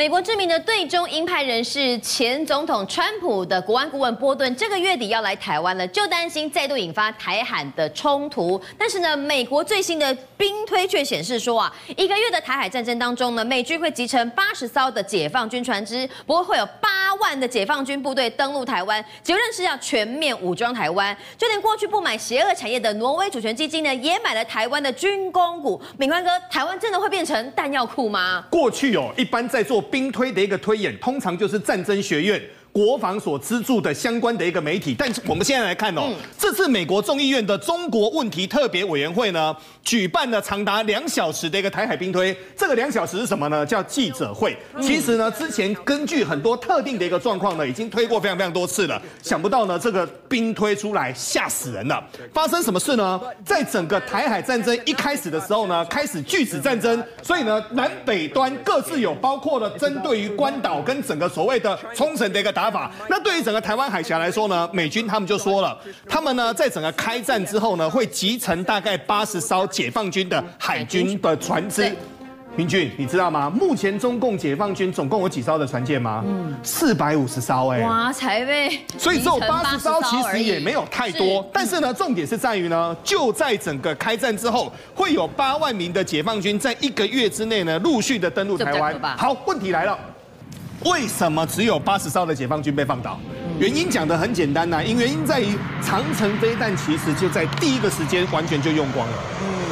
美国知名的对中鹰派人士、前总统川普的国安顾问波顿，这个月底要来台湾了，就担心再度引发台海的冲突。但是呢，美国最新的兵推却显示说啊，一个月的台海战争当中呢，美军会集成八十艘的解放军船只，不过会有八万的解放军部队登陆台湾，结论是要全面武装台湾。就连过去不买邪恶产业的挪威主权基金呢，也买了台湾的军工股。敏宽哥，台湾真的会变成弹药库吗？过去哦，一般在做。兵推的一个推演，通常就是战争学院。国防所资助的相关的一个媒体，但是我们现在来看哦，这次美国众议院的中国问题特别委员会呢，举办了长达两小时的一个台海兵推。这个两小时是什么呢？叫记者会。其实呢，之前根据很多特定的一个状况呢，已经推过非常非常多次了。想不到呢，这个兵推出来吓死人了。发生什么事呢？在整个台海战争一开始的时候呢，开始拒止战争，所以呢，南北端各自有包括了针对于关岛跟整个所谓的冲绳的一个。打法。那对于整个台湾海峡来说呢，美军他们就说了，他们呢在整个开战之后呢，会集成大概八十艘解放军的海军的船只。明俊，你知道吗？目前中共解放军总共有几艘的船舰吗？嗯，四百五十艘。哎，哇，才被所以只有八十艘，其实也没有太多。但是呢，重点是在于呢，就在整个开战之后，会有八万名的解放军在一个月之内呢，陆续的登陆台湾。好，问题来了。为什么只有八十艘的解放军被放倒？原因讲的很简单呐，因原因在于长城飞弹其实就在第一个时间完全就用光了。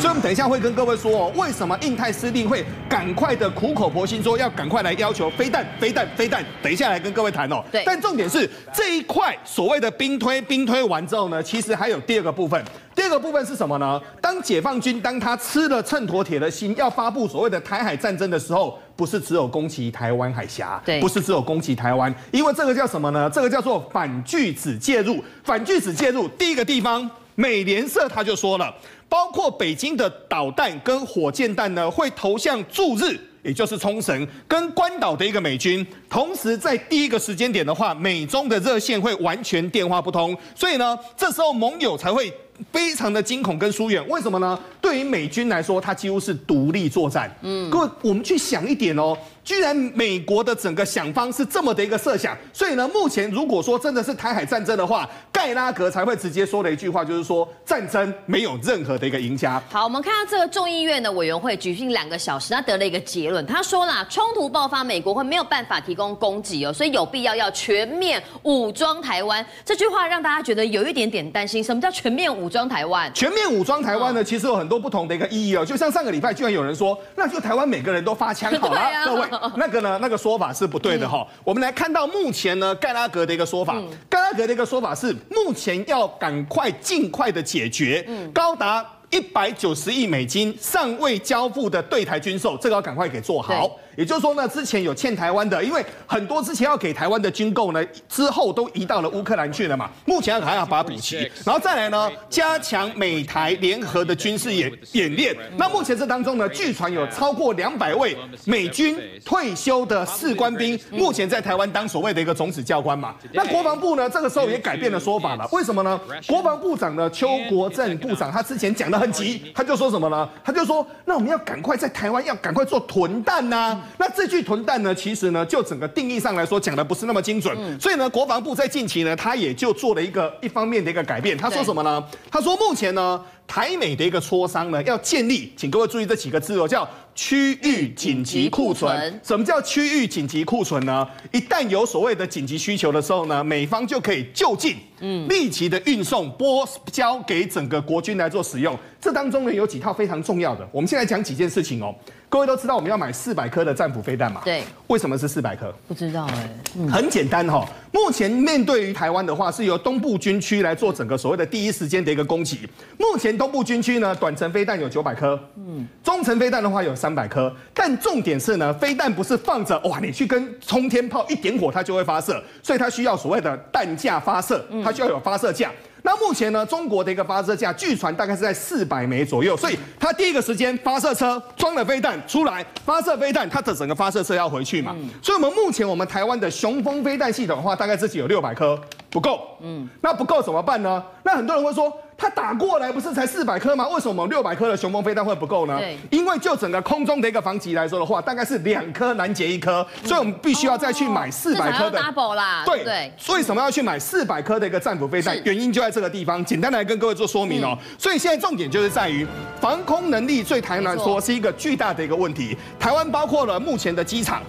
所以我们等一下会跟各位说哦，为什么印太司令会赶快的苦口婆心说要赶快来要求飞弹、飞弹、飞弹？等一下来跟各位谈哦。对。但重点是这一块所谓的兵推，兵推完之后呢，其实还有第二个部分。第二个部分是什么呢？当解放军当他吃了秤砣铁了心，要发布所谓的台海战争的时候，不是只有攻击台湾海峡，对，不是只有攻击台湾，因为这个叫什么呢？这个叫做反拒止介入。反拒止介入，第一个地方，美联社他就说了，包括北京的导弹跟火箭弹呢，会投向驻日，也就是冲绳跟关岛的一个美军。同时，在第一个时间点的话，美中的热线会完全电话不通，所以呢，这时候盟友才会。非常的惊恐跟疏远，为什么呢？对于美军来说，它几乎是独立作战。嗯，各位，我们去想一点哦。居然美国的整个想方是这么的一个设想，所以呢，目前如果说真的是台海战争的话，盖拉格才会直接说的一句话，就是说战争没有任何的一个赢家。好，我们看到这个众议院的委员会举行两个小时，他得了一个结论，他说啦，冲突爆发，美国会没有办法提供供给哦，所以有必要要全面武装台湾。这句话让大家觉得有一点点担心，什么叫全面武装台湾？全面武装台湾呢，其实有很多不同的一个意义哦，就像上个礼拜居然有人说，那就台湾每个人都发枪好了，啊、各位。那个呢？那个说法是不对的哈。我们来看到目前呢，盖拉格的一个说法，盖拉格的一个说法是，目前要赶快、尽快的解决高达一百九十亿美金尚未交付的对台军售，这个要赶快给做好。也就是说呢，之前有欠台湾的，因为很多之前要给台湾的军购呢，之后都移到了乌克兰去了嘛。目前还要把它补齐，然后再来呢，加强美台联合的军事演演练。那目前这当中呢，据传有超过两百位美军退休的士官兵，目前在台湾当所谓的一个种子教官嘛。那国防部呢，这个时候也改变了说法了。为什么呢？国防部长呢，邱国正部长，他之前讲得很急，他就说什么呢？他就说，那我们要赶快在台湾要赶快做囤弹呐。那这句囤弹呢，其实呢，就整个定义上来说，讲的不是那么精准。所以呢，国防部在近期呢，他也就做了一个一方面的一个改变。他说什么呢？他说目前呢，台美的一个磋商呢，要建立，请各位注意这几个字哦，叫区域紧急库存。什么叫区域紧急库存呢？一旦有所谓的紧急需求的时候呢，美方就可以就近，嗯，立即的运送拨交给整个国军来做使用。这当中呢，有几套非常重要的。我们现在讲几件事情哦。各位都知道我们要买四百颗的战斧飞弹嘛？对。为什么是四百颗？不知道哎。很简单哈。目前面对于台湾的话，是由东部军区来做整个所谓的第一时间的一个攻击。目前东部军区呢，短程飞弹有九百颗，嗯，中程飞弹的话有三百颗。但重点是呢，飞弹不是放着哇，你去跟冲天炮一点火它就会发射，所以它需要所谓的弹架发射，它需要有发射架。那目前呢，中国的一个发射架，据传大概是在四百枚左右，所以它第一个时间发射车装了飞弹出来，发射飞弹，它的整个发射车要回去嘛，所以我们目前我们台湾的雄风飞弹系统的话，大概自己有六百颗，不够，嗯，那不够怎么办呢？那很多人会说，他打过来不是才四百颗吗？为什么六百颗的雄风飞弹会不够呢？对，因为就整个空中的一个防击来说的话，大概是两颗拦截一颗，所以我们必须要再去买四百颗的。double 啦，对对。为什么要去买四百颗的一个战斧飞弹？原因就在这个地方。简单来跟各位做说明哦。所以现在重点就是在于防空能力，对台湾来说是一个巨大的一个问题。台湾包括了目前的机场。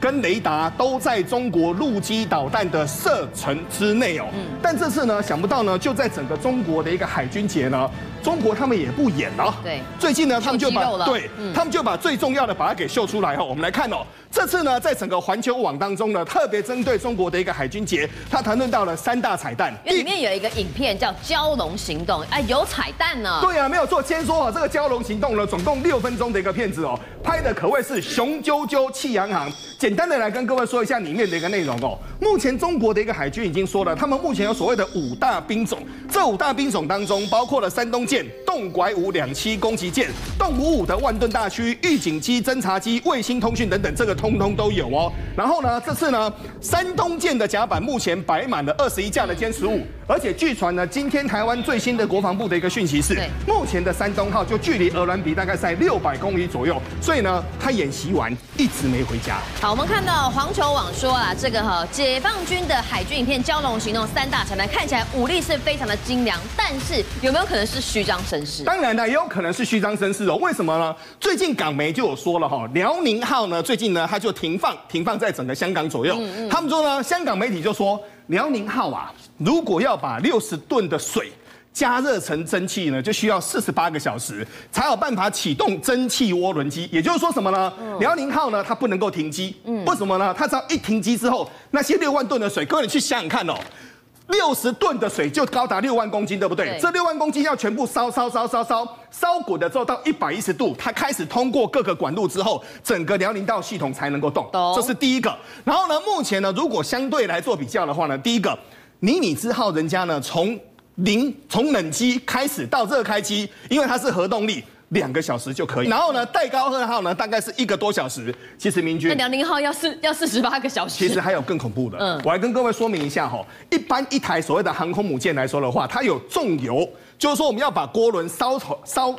跟雷达都在中国陆基导弹的射程之内哦，但这次呢，想不到呢，就在整个中国的一个海军节呢，中国他们也不演了。对，最近呢，他们就把对，他们就把最重要的把它给秀出来哈。我们来看哦，这次呢，在整个环球网当中呢，特别针对中国的一个海军节，他谈论到了三大彩蛋。里面有一个影片叫“蛟龙行动”，哎，有彩蛋呢。对啊，没有错。先说啊，这个“蛟龙行动”呢，总共六分钟的一个片子哦，拍的可谓是雄赳赳气昂昂。简单的来跟各位说一下里面的一个内容哦。目前中国的一个海军已经说了，他们目前有所谓的五大兵种，这五大兵种当中包括了山东舰、动拐五两栖攻击舰、动五五的万吨大驱、预警机、侦察机、卫星通讯等等，这个通通都有哦。然后呢，这次呢，山东舰的甲板目前摆满了二十一架的歼十五，而且据传呢，今天台湾最新的国防部的一个讯息是，目前的山东号就距离鹅銮比大概在六百公里左右，所以呢，他演习完一直没回家。好，我们看到环球网说啊，这个哈解放军的海军影片《蛟龙行动》三大彩蛋，看起来武力是非常的精良，但是有没有可能是虚张声势？当然呢，也有可能是虚张声势哦。为什么呢？最近港媒就有说了哈，辽宁号呢，最近呢，它就停放，停放在整个香港左右。嗯嗯。他们说呢，香港媒体就说，辽宁号啊，如果要把六十吨的水。加热成蒸汽呢，就需要四十八个小时才有办法启动蒸汽涡轮机。也就是说什么呢？辽宁号呢，它不能够停机。嗯，为什么呢？它只要一停机之后，那些六万吨的水，各位你去想想看哦，六十吨的水就高达六万公斤，对不对？对。这六万公斤要全部烧烧烧烧烧烧滚的之后到一百一十度，它开始通过各个管路之后，整个辽宁道系统才能够动。懂。这是第一个。然后呢，目前呢，如果相对来做比较的话呢，第一个，尼米兹号人家呢从零从冷机开始到热开机，因为它是核动力，两个小时就可以。然后呢，戴高乐号呢，大概是一个多小时。其实明君，那辽宁号要四要四十八个小时。其实还有更恐怖的，嗯，我来跟各位说明一下哈。一般一台所谓的航空母舰来说的话，它有重油，就是说我们要把涡轮烧烧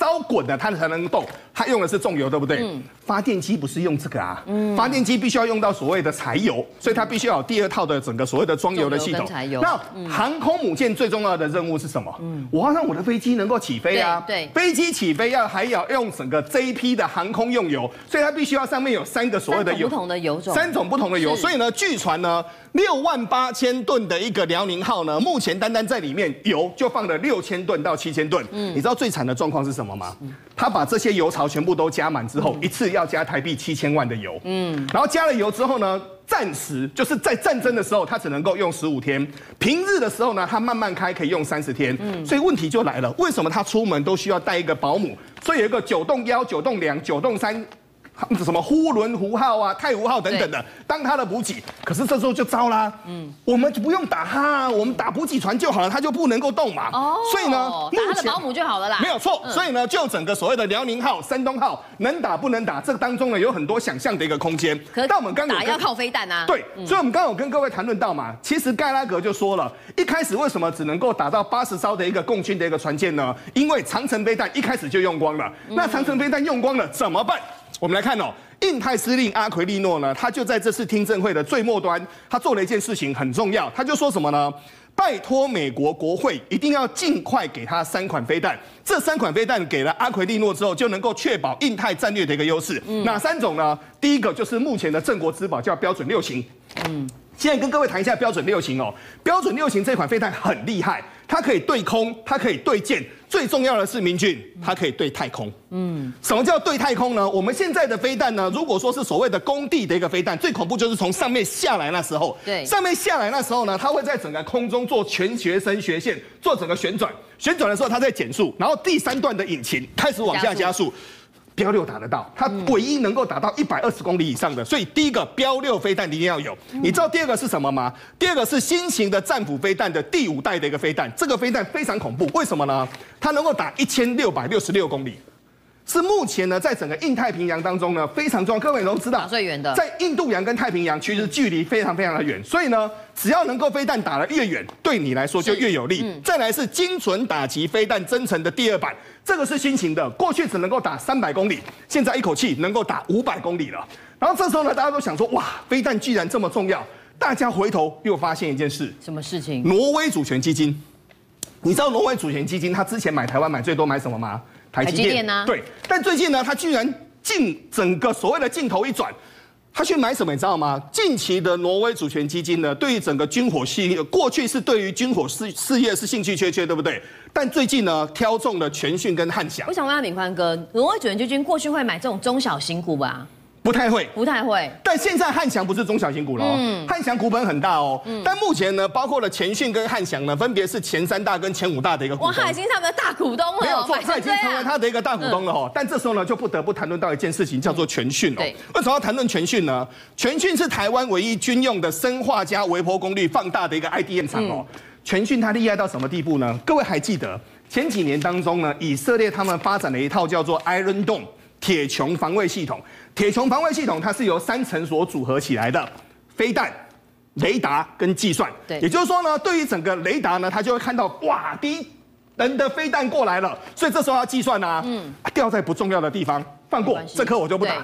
烧滚的，它才能动。它用的是重油，对不对？嗯。发电机不是用这个啊，嗯。发电机必须要用到所谓的柴油，所以它必须要有第二套的整个所谓的装油的系统。柴油。那航空母舰最重要的任务是什么？嗯。我要让我的飞机能够起飞啊。对。飞机起飞要还要用整个这一批的航空用油，所以它必须要上面有三个所谓的油。不同的油种。三种不同的油，所以呢，据传呢，六万八千吨的一个辽宁号呢，目前单单在里面油就放了六千吨到七千吨。嗯。你知道最惨的状况是什么吗？他把这些油槽全部都加满。之后一次要加台币七千万的油，嗯，然后加了油之后呢，暂时就是在战争的时候，他只能够用十五天；平日的时候呢，他慢慢开可以用三十天。嗯，所以问题就来了，为什么他出门都需要带一个保姆？所以有一个九栋幺、九栋两、九栋三。什么呼伦湖号啊、太湖号等等的，当他的补给，可是这时候就糟啦。嗯，我们就不用打他，我们打补给船就好了，他就不能够动嘛。哦，所以呢，打他的保姆就好了啦。没有错，所以呢，就整个所谓的辽宁号、山东号能打不能打，这个当中呢有很多想象的一个空间。可是但我们刚打要靠飞弹啊。对，所以我们刚刚有跟各位谈论到嘛，其实盖拉格就说了，一开始为什么只能够打到八十艘的一个共军的一个船舰呢？因为长城飞弹一开始就用光了。那长城飞弹用光了怎么办？我们来看哦。印太司令阿奎利诺呢，他就在这次听证会的最末端，他做了一件事情很重要，他就说什么呢？拜托美国国会一定要尽快给他三款飞弹，这三款飞弹给了阿奎利诺之后，就能够确保印太战略的一个优势。嗯、哪三种呢？第一个就是目前的镇国之宝，叫标准六型。嗯，现在跟各位谈一下标准六型哦。标准六型这款飞弹很厉害。它可以对空，它可以对舰，最重要的是明俊，它可以对太空。嗯，什么叫对太空呢？我们现在的飞弹呢，如果说是所谓的工地的一个飞弹，最恐怖就是从上面下来那时候。对，上面下来那时候呢，它会在整个空中做全学生学线，做整个旋转，旋转的时候它在减速，然后第三段的引擎开始往下加速。标六打得到，它唯一能够打到一百二十公里以上的，所以第一个标六飞弹一定要有。你知道第二个是什么吗？第二个是新型的战斧飞弹的第五代的一个飞弹，这个飞弹非常恐怖，为什么呢？它能够打一千六百六十六公里。是目前呢在整个印太平洋当中呢非常重要。各位都知道，最远的在印度洋跟太平洋其实距离非常非常的远，所以呢，只要能够飞弹打得越远，对你来说就越有利。嗯、再来是精准打击飞弹增程的第二版，这个是新型的，过去只能够打三百公里，现在一口气能够打五百公里了。然后这时候呢，大家都想说，哇，飞弹既然这么重要。大家回头又发现一件事，什么事情？挪威主权基金，你知道挪威主权基金他之前买台湾买最多买什么吗？台积电呢？对，但最近呢，他居然镜整个所谓的镜头一转，他去买什么？你知道吗？近期的挪威主权基金呢，对于整个军火系列，过去是对于军火事事业是兴趣缺缺，对不对？但最近呢，挑中了全讯跟汉翔。我想问下敏宽哥，挪威主权基金过去会买这种中小型股吧？不太会，不太会。但现在汉翔不是中小型股了，嗯，汉翔股本很大哦。嗯，但目前呢，包括了前讯跟汉翔呢，分别是前三大跟前五大的一个股东。哇，他已经是他们的大股东了。没有错，他已经成为他的一个大股东了哦。但这时候呢，就不得不谈论到一件事情，叫做全讯哦。对，为什么要谈论全讯呢？全讯是台湾唯一军用的生化加微波功率放大的一个 IDM 厂哦。全讯它厉害到什么地步呢？各位还记得前几年当中呢，以色列他们发展了一套叫做 Iron Dome。铁穹防卫系统，铁穹防卫系统它是由三层所组合起来的，飞弹、雷达跟计算。对，也就是说呢，对于整个雷达呢，它就会看到哇，敌人的飞弹过来了，所以这时候要计算啊，嗯，掉在不重要的地方放过，这颗我就不打；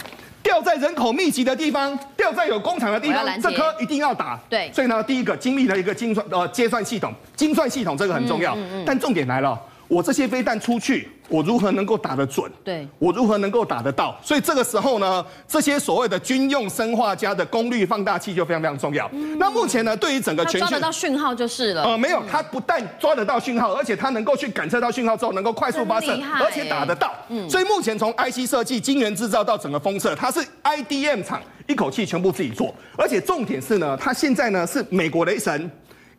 掉在人口密集的地方，掉在有工厂的地方，这颗一定要打。对，所以呢，第一个精密的一个精算呃计算系统，精算系统这个很重要。嗯嗯嗯，但重点来了。我这些飞弹出去，我如何能够打得准？对，我如何能够打得到？所以这个时候呢，这些所谓的军用生化家的功率放大器就非常非常重要。嗯、那目前呢，对于整个全讯，抓得到讯号就是了。呃，没有，它不但抓得到讯号，而且它能够去感测到讯号之后，能够快速发射，而且打得到。嗯，所以目前从 IC 设计、晶圆制造到整个封测，它是 IDM 厂一口气全部自己做，而且重点是呢，它现在呢是美国雷神。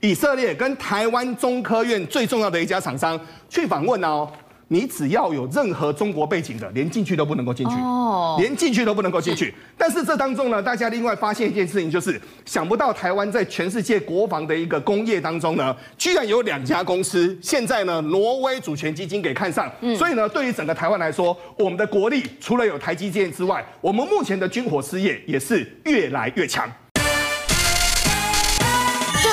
以色列跟台湾中科院最重要的一家厂商去访问哦，你只要有任何中国背景的，连进去都不能够进去，哦，连进去都不能够进去。但是这当中呢，大家另外发现一件事情，就是想不到台湾在全世界国防的一个工业当中呢，居然有两家公司现在呢，挪威主权基金给看上。所以呢，对于整个台湾来说，我们的国力除了有台积电之外，我们目前的军火事业也是越来越强。